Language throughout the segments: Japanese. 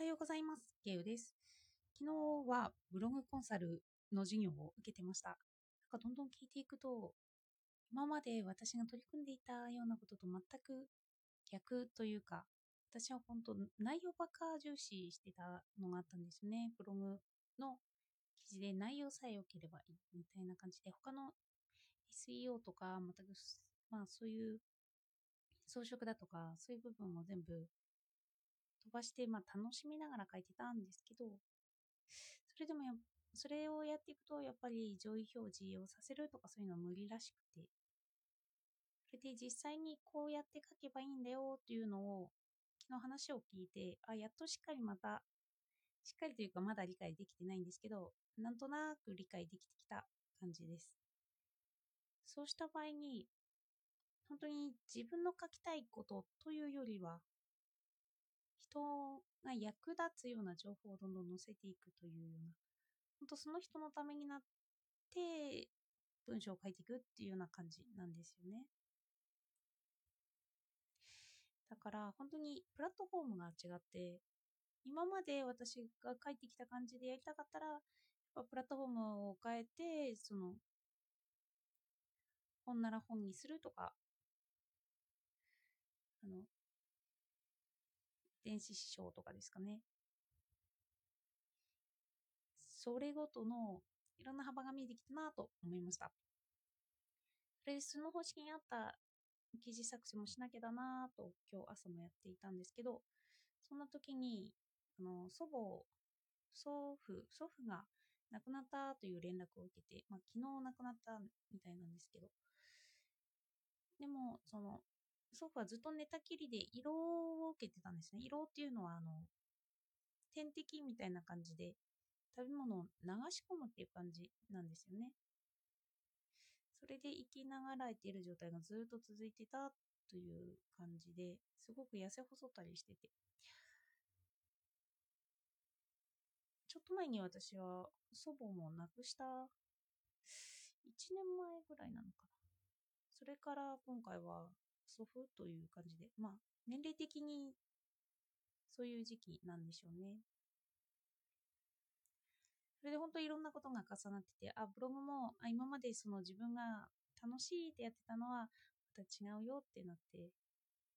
はようございます。ゲウです。昨日はブログコンサルの授業を受けてました。なんかどんどん聞いていくと、今まで私が取り組んでいたようなことと全く逆というか、私は本当内容ばっか重視してたのがあったんですよね。ブログの記事で内容さえ良ければいいみたいな感じで、他の SEO とか、全く、まあそういう装飾だとか、そういう部分も全部飛ばして、まあ、楽しみながら書いてたんですけど、それでも、それをやっていくと、やっぱり上位表示をさせるとかそういうのは無理らしくて、それで実際にこうやって書けばいいんだよっていうのを、昨日話を聞いて、あ、やっとしっかりまた、しっかりというかまだ理解できてないんですけど、なんとなく理解できてきた感じです。そうした場合に、本当に自分の書きたいことというよりは、人が役立つような情報をどんどん載せていくというような、本当その人のためになって文章を書いていくっていうような感じなんですよね。だから本当にプラットフォームが違って、今まで私が書いてきた感じでやりたかったら、やっぱプラットフォームを変えて、その、本なら本にするとか、あの、電子書とかですかね。それごとのいろんな幅が見えてきたなと思いました。それでその方式に合った記事作成もしなきゃだなと今日朝もやっていたんですけど、そんな時に、あの、祖母、祖父、祖父が亡くなったという連絡を受けて、まあ、昨日亡くなったみたいなんですけど、でも、その、祖父はずっと寝たきりで胃ろを受けてたんですね。胃ろっていうのは、あの、点滴みたいな感じで、食べ物を流し込むっていう感じなんですよね。それで生きながらえている状態がずっと続いてたという感じですごく痩せ細ったりしてて。ちょっと前に私は祖母も亡くした1年前ぐらいなのかな。それから今回は祖父という感じで、まあ年齢的にそういう時期なんでしょうね。それで本当いろんなことが重なってて、あ、ブログもあ今までその自分が楽しいってやってたのはまた違うよってなって、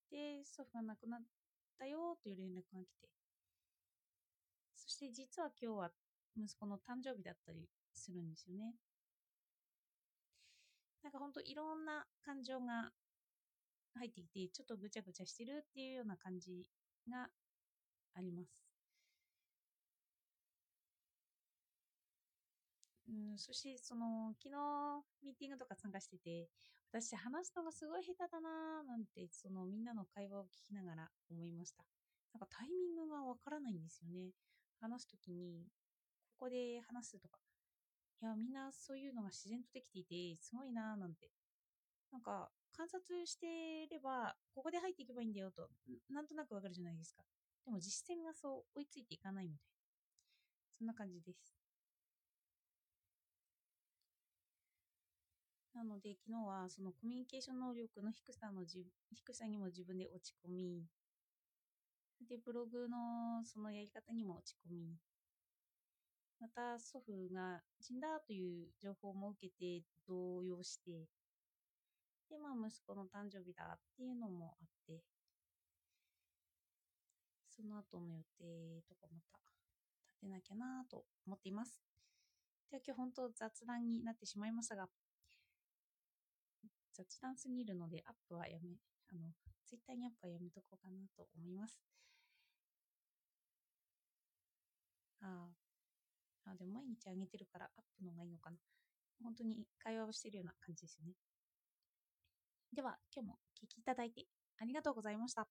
で、祖父が亡くなったよという連絡が来て、そして実は今日は息子の誕生日だったりするんですよね。なんか本当いろんな感情が入ってきて、ちょっとぐちゃぐちゃしてるっていうような感じがあります。うん、そしてその昨日ミーティングとか参加してて私話すのがすごい下手だなーなんてそのみんなの会話を聞きながら思いました。なんかタイミングがわからないんですよね。話すときにここで話すとか。いやみんなそういうのが自然とできていてすごいなーなんて。なんか観察してればここで入っていけばいいんだよとなんとなくわかるじゃないですか。でも実践がそう追いついていかないみたいな。そんな感じです。なので、昨日はそのコミュニケーション能力の低さのじ低さにも自分で落ち込み、で、ブログのそのやり方にも落ち込み、また祖父が死んだという情報も受けて動揺して、で、まあ息子の誕生日だっていうのもあって、その後の予定とかまた立てなきゃなと思っています。では今日本当雑談になってしまいましたが、雑談すぎるのでアップはやめ、あの、ツイッターにアップはやめとこうかなと思います。ああ、でも毎日あげてるからアップの方がいいのかな。本当に会話をしてるような感じですよね。では、今日もお聴きいただいてありがとうございました。